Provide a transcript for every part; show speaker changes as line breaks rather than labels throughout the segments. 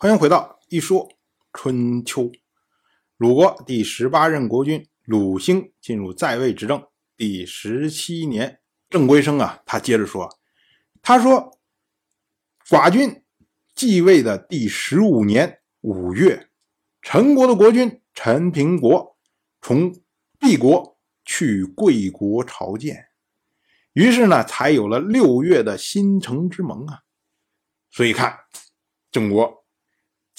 欢迎回到一说春秋。鲁国第十八任国君鲁兴进入在位执政第十七年，郑归生啊，他接着说：“他说，寡君继位的第十五年五月，陈国的国君陈平国从毕国去贵国朝见，于是呢，才有了六月的新城之盟啊。所以看郑国。”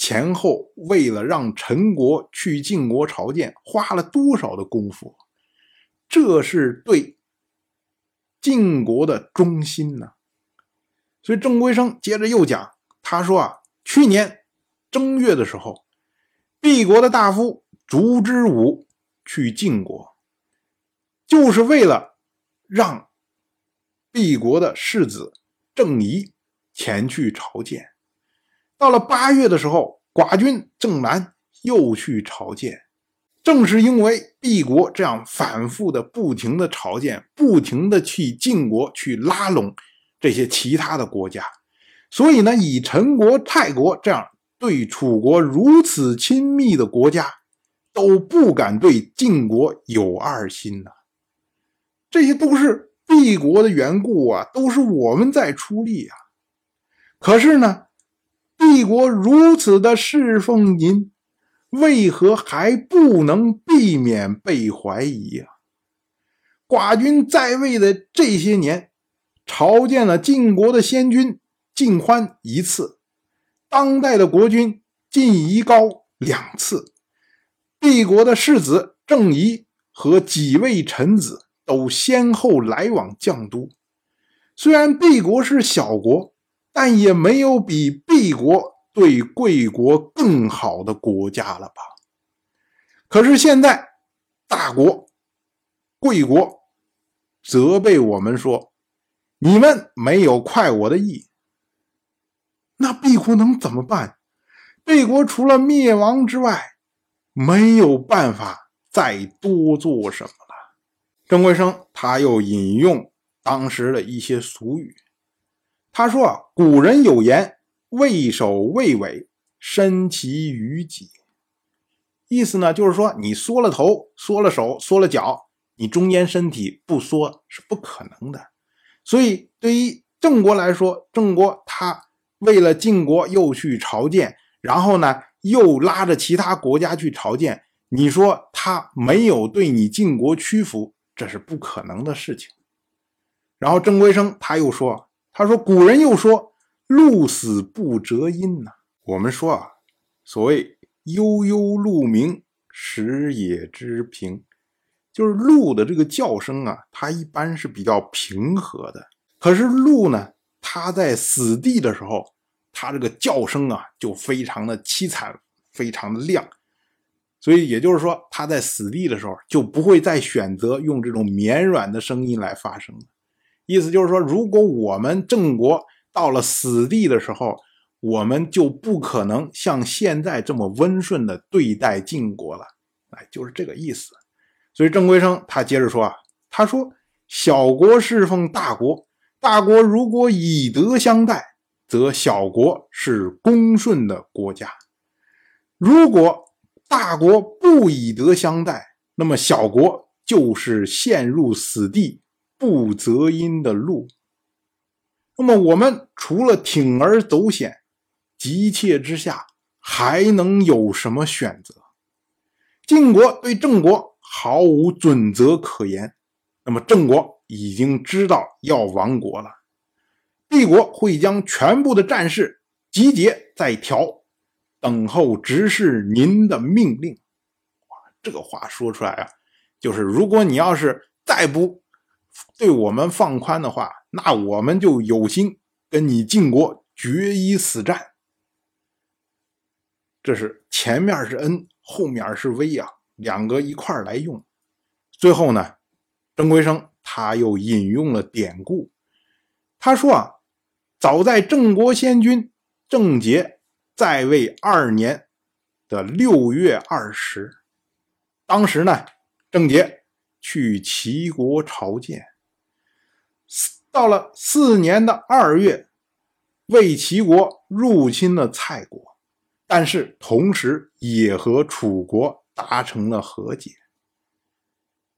前后为了让陈国去晋国朝见，花了多少的功夫？这是对晋国的忠心呢。所以郑归生接着又讲，他说啊，去年正月的时候，毕国的大夫烛之武去晋国，就是为了让毕国的世子郑仪前去朝见。到了八月的时候，寡君郑南又去朝见，正是因为毕国这样反复的、不停的朝见，不停的去晋国去拉拢这些其他的国家，所以呢，以陈国、泰国这样对楚国如此亲密的国家，都不敢对晋国有二心呐。这些都是毕国的缘故啊，都是我们在出力啊。可是呢？帝国如此的侍奉您，为何还不能避免被怀疑呀？寡君在位的这些年，朝见了晋国的先君晋欢一次，当代的国君晋夷高两次，帝国的世子郑仪和几位臣子都先后来往绛都。虽然帝国是小国。但也没有比毕国对贵国更好的国家了吧？可是现在大国贵国责备我们说：“你们没有快我的意。”那毕国能怎么办？毕国除了灭亡之外，没有办法再多做什么了。郑贵生他又引用当时的一些俗语。他说：“，古人有言，畏首畏尾，身其于己。意思呢，就是说你缩了头、缩了手、缩了脚，你中间身体不缩是不可能的。所以，对于郑国来说，郑国他为了晋国又去朝见，然后呢又拉着其他国家去朝见，你说他没有对你晋国屈服，这是不可能的事情。然后郑归生他又说。”他说：“古人又说，鹿死不折音呐。我们说啊，所谓悠悠鹿鸣，食野之平，就是鹿的这个叫声啊，它一般是比较平和的。可是鹿呢，它在死地的时候，它这个叫声啊，就非常的凄惨，非常的亮。所以也就是说，它在死地的时候，就不会再选择用这种绵软的声音来发声了。”意思就是说，如果我们郑国到了死地的时候，我们就不可能像现在这么温顺的对待晋国了。哎，就是这个意思。所以郑归生他接着说啊，他说：“小国侍奉大国，大国如果以德相待，则小国是恭顺的国家；如果大国不以德相待，那么小国就是陷入死地。”不择因的路，那么我们除了铤而走险，急切之下还能有什么选择？晋国对郑国毫无准则可言，那么郑国已经知道要亡国了，帝国会将全部的战士集结在条，等候执事您的命令。哇，这个话说出来啊，就是如果你要是再不。对我们放宽的话，那我们就有心跟你晋国决一死战。这是前面是恩，后面是威啊，两个一块来用。最后呢，郑归生他又引用了典故，他说啊，早在郑国先君郑杰在位二年的六月二十，当时呢，郑杰去齐国朝见。到了四年的二月，魏齐国入侵了蔡国，但是同时也和楚国达成了和解。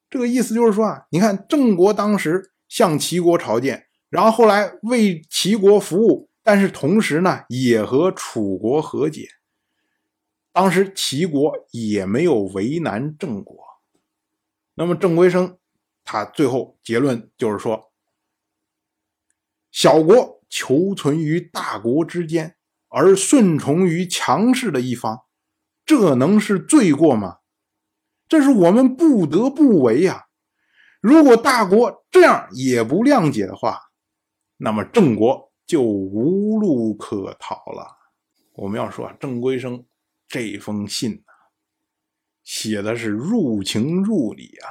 这个意思就是说啊，你看郑国当时向齐国朝见，然后后来为齐国服务，但是同时呢也和楚国和解。当时齐国也没有为难郑国。那么郑归生他最后结论就是说，小国求存于大国之间。而顺从于强势的一方，这能是罪过吗？这是我们不得不为呀。如果大国这样也不谅解的话，那么郑国就无路可逃了。我们要说啊，郑归生这封信呢，写的是入情入理啊。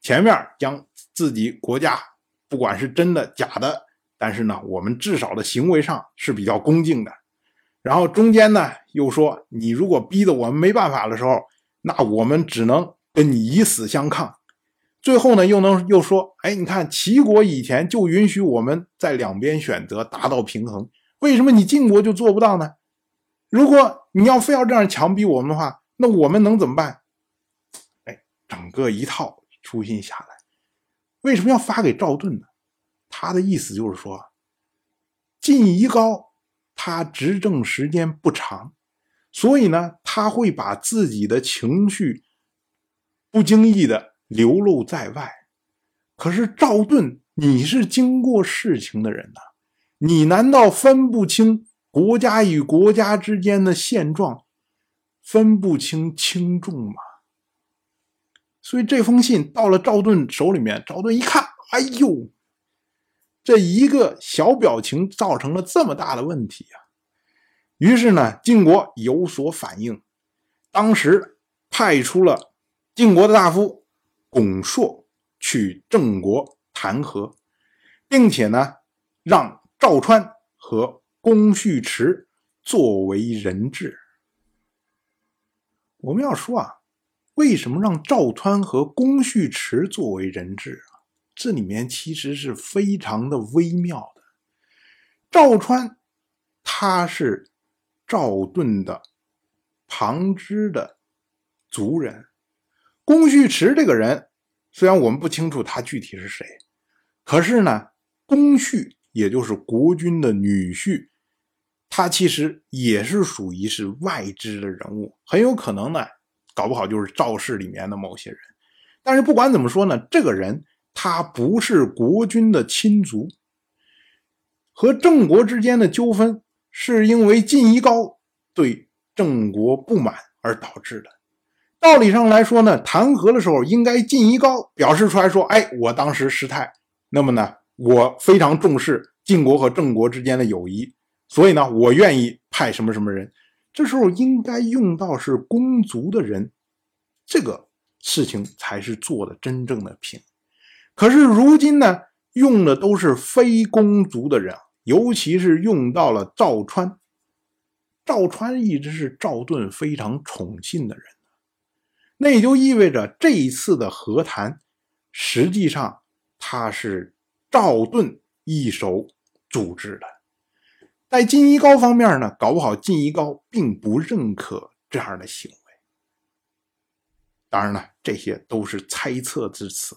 前面将自己国家不管是真的假的，但是呢，我们至少的行为上是比较恭敬的。然后中间呢，又说你如果逼得我们没办法的时候，那我们只能跟你以死相抗。最后呢，又能又说，哎，你看齐国以前就允许我们在两边选择达到平衡，为什么你晋国就做不到呢？如果你要非要这样强逼我们的话，那我们能怎么办？哎，整个一套书信下来，为什么要发给赵盾呢？他的意思就是说，晋夷高。他执政时间不长，所以呢，他会把自己的情绪不经意的流露在外。可是赵盾，你是经过事情的人呐，你难道分不清国家与国家之间的现状，分不清轻重吗？所以这封信到了赵盾手里面，赵盾一看，哎呦！这一个小表情造成了这么大的问题啊！于是呢，晋国有所反应，当时派出了晋国的大夫巩硕去郑国谈和，并且呢，让赵川和公续迟作为人质。我们要说啊，为什么让赵川和公续迟作为人质？这里面其实是非常的微妙的。赵川，他是赵盾的旁支的族人。公续迟这个人，虽然我们不清楚他具体是谁，可是呢，公续也就是国君的女婿，他其实也是属于是外支的人物，很有可能呢，搞不好就是赵氏里面的某些人。但是不管怎么说呢，这个人。他不是国君的亲族，和郑国之间的纠纷是因为晋夷高对郑国不满而导致的。道理上来说呢，弹劾的时候应该晋夷高表示出来说：“哎，我当时失态，那么呢，我非常重视晋国和郑国之间的友谊，所以呢，我愿意派什么什么人。”这时候应该用到是公族的人，这个事情才是做的真正的平。可是如今呢，用的都是非公族的人，尤其是用到了赵川。赵川一直是赵盾非常宠信的人，那也就意味着这一次的和谈，实际上他是赵盾一手组织的。在晋夷高方面呢，搞不好晋夷高并不认可这样的行为。当然了，这些都是猜测之词。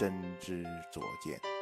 真知灼见。